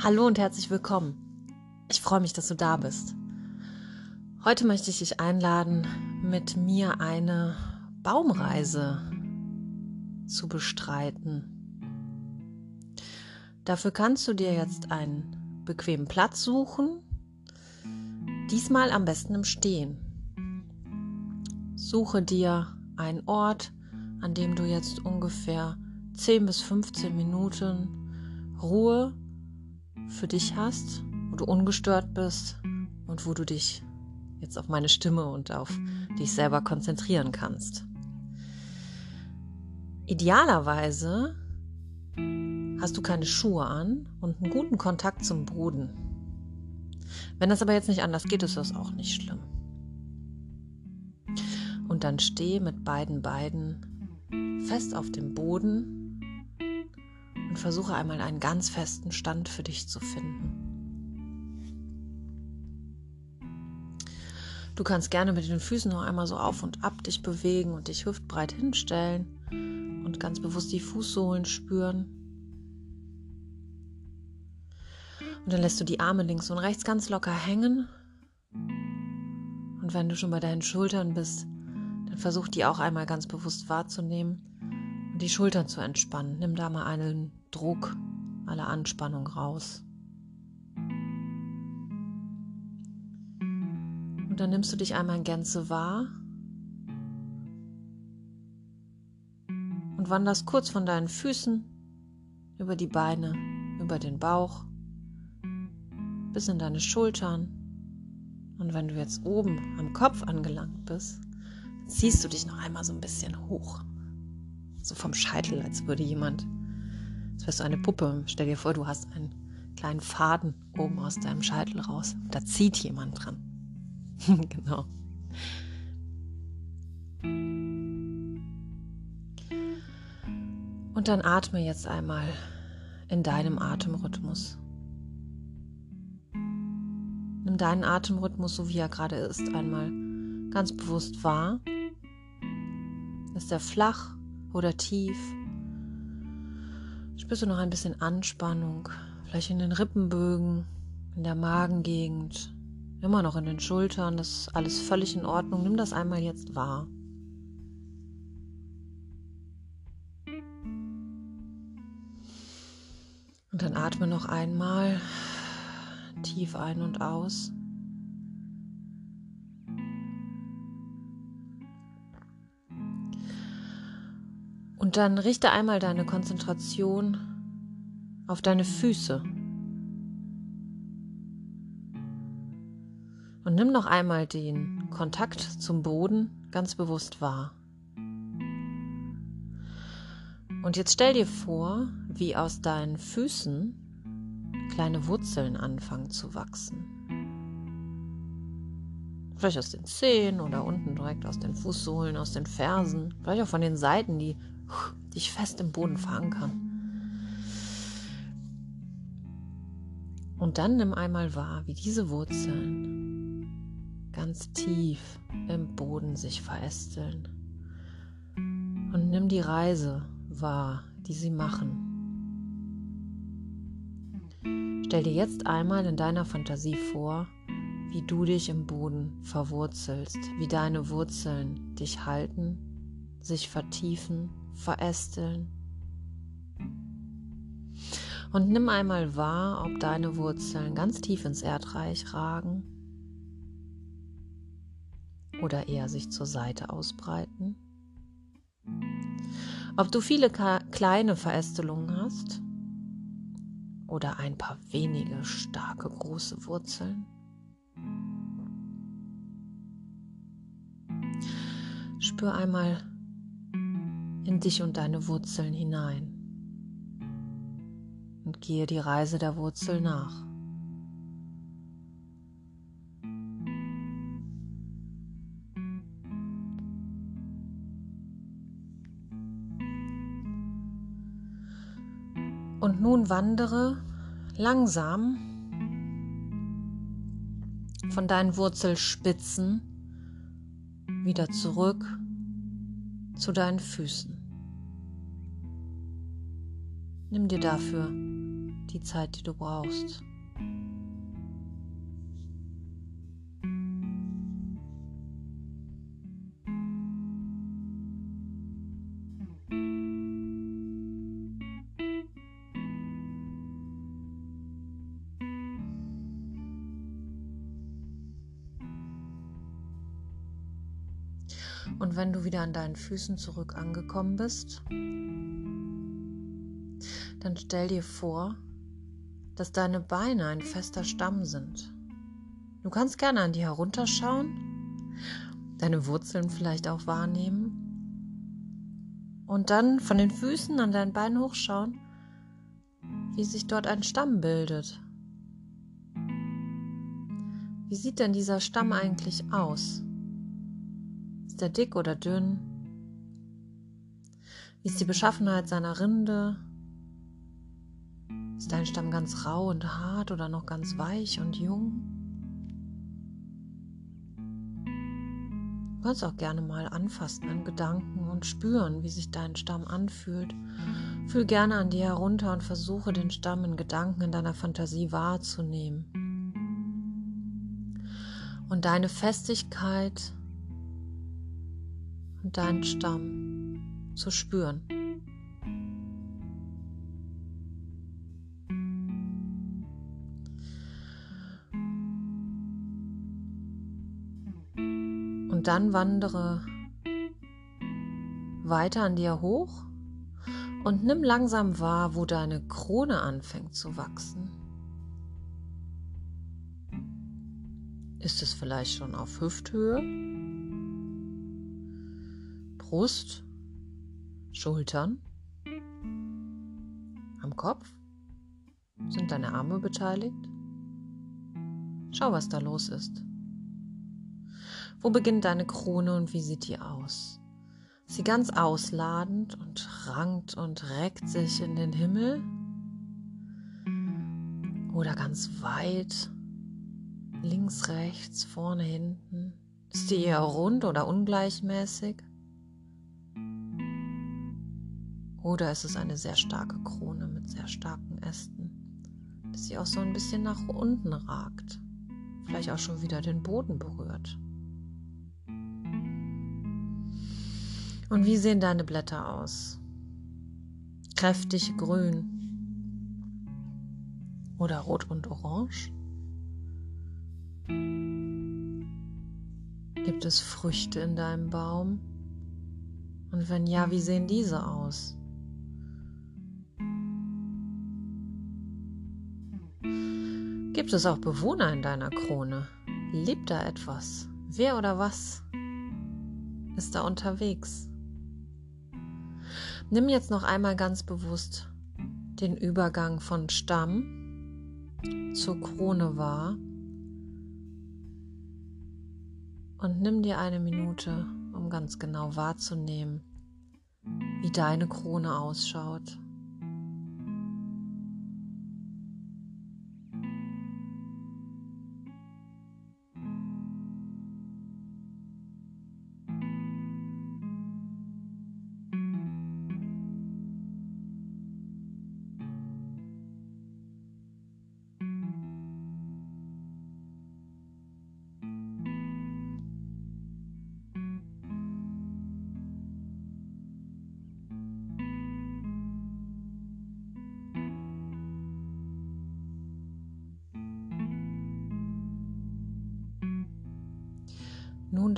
Hallo und herzlich willkommen. Ich freue mich, dass du da bist. Heute möchte ich dich einladen, mit mir eine Baumreise zu bestreiten. Dafür kannst du dir jetzt einen bequemen Platz suchen, diesmal am besten im Stehen. Suche dir einen Ort, an dem du jetzt ungefähr 10 bis 15 Minuten Ruhe für dich hast, wo du ungestört bist und wo du dich jetzt auf meine Stimme und auf dich selber konzentrieren kannst. Idealerweise hast du keine Schuhe an und einen guten Kontakt zum Boden. Wenn das aber jetzt nicht anders geht, ist das auch nicht schlimm. Und dann steh mit beiden Beinen fest auf dem Boden versuche einmal einen ganz festen Stand für dich zu finden. Du kannst gerne mit den Füßen noch einmal so auf und ab dich bewegen und dich hüftbreit hinstellen und ganz bewusst die Fußsohlen spüren. Und dann lässt du die Arme links und rechts ganz locker hängen. Und wenn du schon bei deinen Schultern bist, dann versuch die auch einmal ganz bewusst wahrzunehmen die Schultern zu entspannen. Nimm da mal einen Druck, alle Anspannung raus. Und dann nimmst du dich einmal in Gänze wahr und wanderst kurz von deinen Füßen über die Beine, über den Bauch, bis in deine Schultern. Und wenn du jetzt oben am Kopf angelangt bist, ziehst du dich noch einmal so ein bisschen hoch. So vom Scheitel, als würde jemand als wärst du eine Puppe. Stell dir vor, du hast einen kleinen Faden oben aus deinem Scheitel raus. Da zieht jemand dran. genau. Und dann atme jetzt einmal in deinem Atemrhythmus. Nimm deinen Atemrhythmus, so wie er gerade ist, einmal ganz bewusst wahr. Ist er flach oder tief? Spürst du noch ein bisschen Anspannung, vielleicht in den Rippenbögen, in der Magengegend, immer noch in den Schultern, das ist alles völlig in Ordnung. Nimm das einmal jetzt wahr. Und dann atme noch einmal tief ein und aus. Und dann richte einmal deine Konzentration auf deine Füße. Und nimm noch einmal den Kontakt zum Boden ganz bewusst wahr. Und jetzt stell dir vor, wie aus deinen Füßen kleine Wurzeln anfangen zu wachsen. Vielleicht aus den Zehen oder unten direkt aus den Fußsohlen, aus den Fersen, vielleicht auch von den Seiten, die dich fest im Boden verankern. Und dann nimm einmal wahr, wie diese Wurzeln ganz tief im Boden sich verästeln. Und nimm die Reise wahr, die sie machen. Stell dir jetzt einmal in deiner Fantasie vor, wie du dich im Boden verwurzelst, wie deine Wurzeln dich halten, sich vertiefen verästeln. Und nimm einmal wahr, ob deine Wurzeln ganz tief ins Erdreich ragen oder eher sich zur Seite ausbreiten. Ob du viele kleine Verästelungen hast oder ein paar wenige starke große Wurzeln. Spür einmal dich und deine Wurzeln hinein und gehe die Reise der Wurzel nach. Und nun wandere langsam von deinen Wurzelspitzen wieder zurück zu deinen Füßen. Nimm dir dafür die Zeit, die du brauchst. Und wenn du wieder an deinen Füßen zurück angekommen bist, dann stell dir vor, dass deine Beine ein fester Stamm sind. Du kannst gerne an die herunterschauen, deine Wurzeln vielleicht auch wahrnehmen und dann von den Füßen an deinen Beinen hochschauen, wie sich dort ein Stamm bildet. Wie sieht denn dieser Stamm eigentlich aus? Ist er dick oder dünn? Wie ist die Beschaffenheit seiner Rinde? Ist dein Stamm ganz rau und hart oder noch ganz weich und jung? Du kannst auch gerne mal anfassen in Gedanken und spüren, wie sich dein Stamm anfühlt. Fühl gerne an dir herunter und versuche den Stamm in Gedanken in deiner Fantasie wahrzunehmen. Und deine Festigkeit und deinen Stamm zu spüren. Dann wandere weiter an dir hoch und nimm langsam wahr, wo deine Krone anfängt zu wachsen. Ist es vielleicht schon auf Hüfthöhe? Brust, Schultern, am Kopf? Sind deine Arme beteiligt? Schau, was da los ist. Wo beginnt deine Krone und wie sieht die aus? Ist sie ganz ausladend und rankt und reckt sich in den Himmel? Oder ganz weit, links, rechts, vorne, hinten? Ist die eher rund oder ungleichmäßig? Oder ist es eine sehr starke Krone mit sehr starken Ästen, dass sie auch so ein bisschen nach unten ragt, vielleicht auch schon wieder den Boden berührt. Und wie sehen deine Blätter aus? Kräftig grün oder rot und orange? Gibt es Früchte in deinem Baum? Und wenn ja, wie sehen diese aus? Gibt es auch Bewohner in deiner Krone? Lebt da etwas? Wer oder was ist da unterwegs? Nimm jetzt noch einmal ganz bewusst den Übergang von Stamm zur Krone wahr und nimm dir eine Minute, um ganz genau wahrzunehmen, wie deine Krone ausschaut.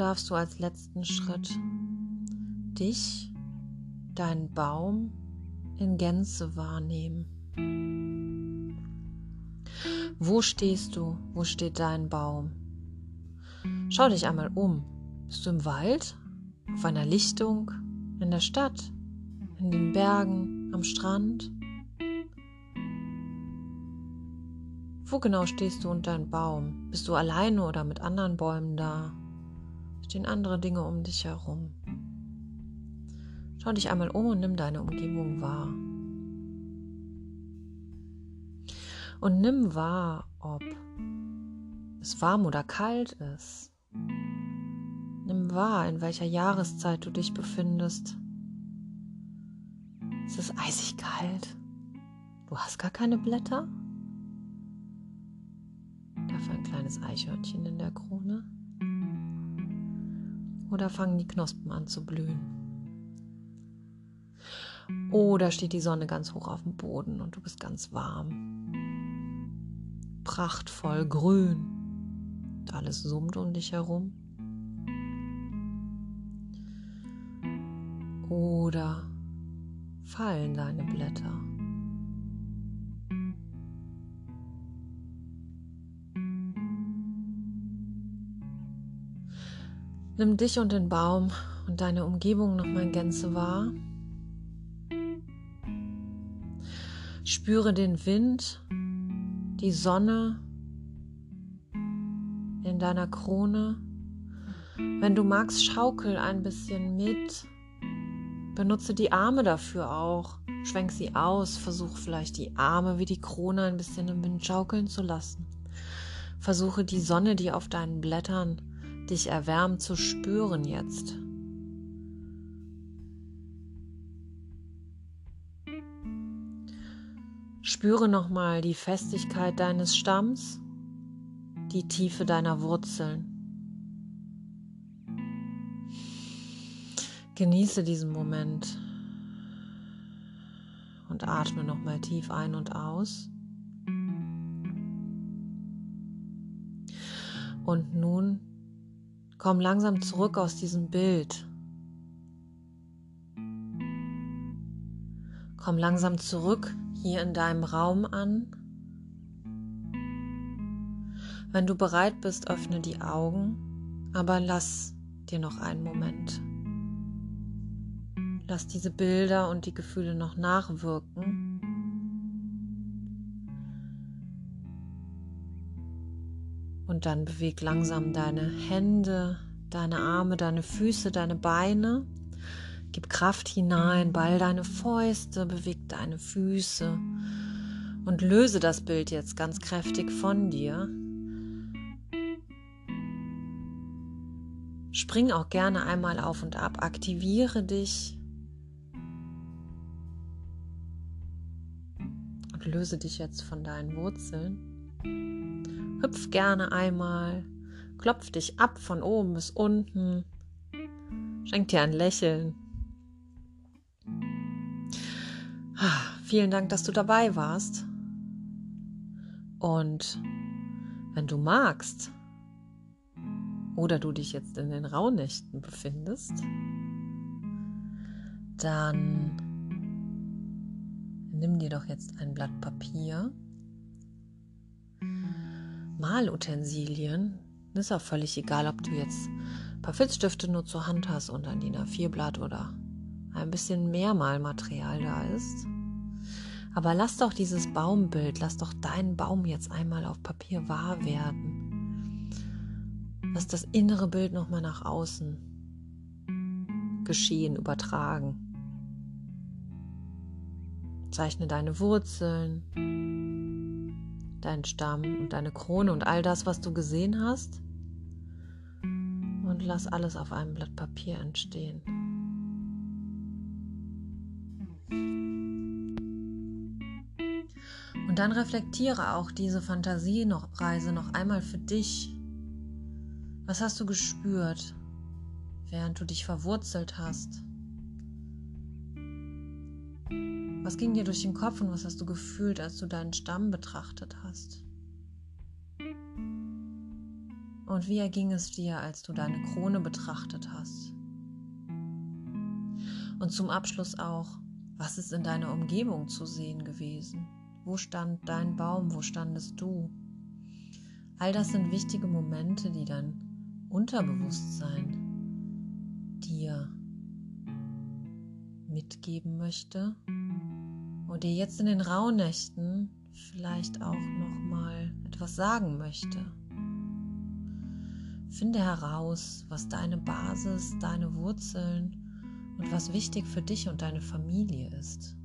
Darfst du als letzten Schritt dich, deinen Baum in Gänze wahrnehmen. Wo stehst du? Wo steht dein Baum? Schau dich einmal um. Bist du im Wald? Auf einer Lichtung? In der Stadt? In den Bergen? Am Strand? Wo genau stehst du unter deinem Baum? Bist du alleine oder mit anderen Bäumen da? Stehen andere Dinge um dich herum. Schau dich einmal um und nimm deine Umgebung wahr. Und nimm wahr, ob es warm oder kalt ist. Nimm wahr, in welcher Jahreszeit du dich befindest. Ist es eisig kalt? Du hast gar keine Blätter? Dafür ein kleines Eichhörnchen in der Krone? Oder fangen die Knospen an zu blühen? Oder steht die Sonne ganz hoch auf dem Boden und du bist ganz warm? Prachtvoll grün. Und alles summt um dich herum. Oder fallen deine Blätter? Nimm dich und den Baum und deine Umgebung nochmal in Gänze wahr. Spüre den Wind, die Sonne in deiner Krone. Wenn du magst, schaukel ein bisschen mit. Benutze die Arme dafür auch. Schwenk sie aus. Versuch vielleicht die Arme wie die Krone ein bisschen im Wind schaukeln zu lassen. Versuche die Sonne, die auf deinen Blättern dich erwärmt, zu spüren jetzt. Spüre nochmal die Festigkeit deines Stamms, die Tiefe deiner Wurzeln. Genieße diesen Moment und atme nochmal tief ein und aus. Und nun komm langsam zurück aus diesem Bild. Komm langsam zurück hier in deinem Raum an. Wenn du bereit bist, öffne die Augen, aber lass dir noch einen Moment. Lass diese Bilder und die Gefühle noch nachwirken. Und dann beweg langsam deine Hände, deine Arme, deine Füße, deine Beine Gib Kraft hinein, ball deine Fäuste, beweg deine Füße und löse das Bild jetzt ganz kräftig von dir. Spring auch gerne einmal auf und ab, aktiviere dich und löse dich jetzt von deinen Wurzeln. Hüpf gerne einmal, klopf dich ab von oben bis unten, schenk dir ein Lächeln. Vielen Dank, dass du dabei warst. Und wenn du magst oder du dich jetzt in den Rauhnächten befindest, dann nimm dir doch jetzt ein Blatt Papier, Malutensilien. Ist auch völlig egal, ob du jetzt ein paar Filzstifte nur zur Hand hast und ein DIN A4-Blatt oder ein bisschen mehr Malmaterial da ist. Aber lass doch dieses Baumbild, lass doch deinen Baum jetzt einmal auf Papier wahr werden. Lass das innere Bild nochmal nach außen geschehen, übertragen. Zeichne deine Wurzeln, deinen Stamm und deine Krone und all das, was du gesehen hast. Und lass alles auf einem Blatt Papier entstehen. Und dann reflektiere auch diese Fantasiereise noch einmal für dich. Was hast du gespürt, während du dich verwurzelt hast? Was ging dir durch den Kopf und was hast du gefühlt, als du deinen Stamm betrachtet hast? Und wie erging es dir, als du deine Krone betrachtet hast? Und zum Abschluss auch, was ist in deiner Umgebung zu sehen gewesen? Wo stand dein Baum? Wo standest du? All das sind wichtige Momente, die dein Unterbewusstsein dir mitgeben möchte und dir jetzt in den Rauhnächten vielleicht auch noch mal etwas sagen möchte. Finde heraus, was deine Basis, deine Wurzeln und was wichtig für dich und deine Familie ist.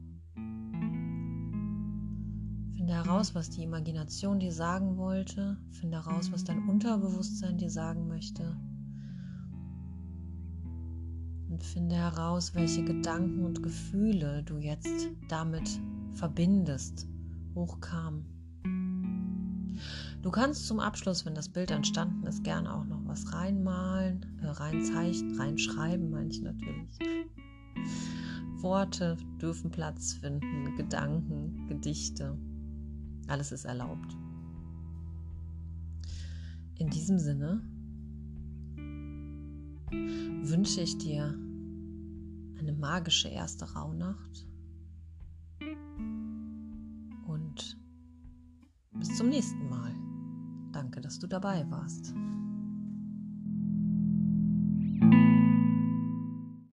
Finde heraus, was die Imagination dir sagen wollte. Finde heraus, was dein Unterbewusstsein dir sagen möchte. Und finde heraus, welche Gedanken und Gefühle du jetzt damit verbindest hochkam. Du kannst zum Abschluss, wenn das Bild entstanden ist, gerne auch noch was reinmalen, äh, reinzeichnen, reinschreiben, meine ich natürlich. Worte dürfen Platz finden, Gedanken, Gedichte. Alles ist erlaubt. In diesem Sinne wünsche ich dir eine magische erste Rauhnacht und bis zum nächsten Mal. Danke, dass du dabei warst.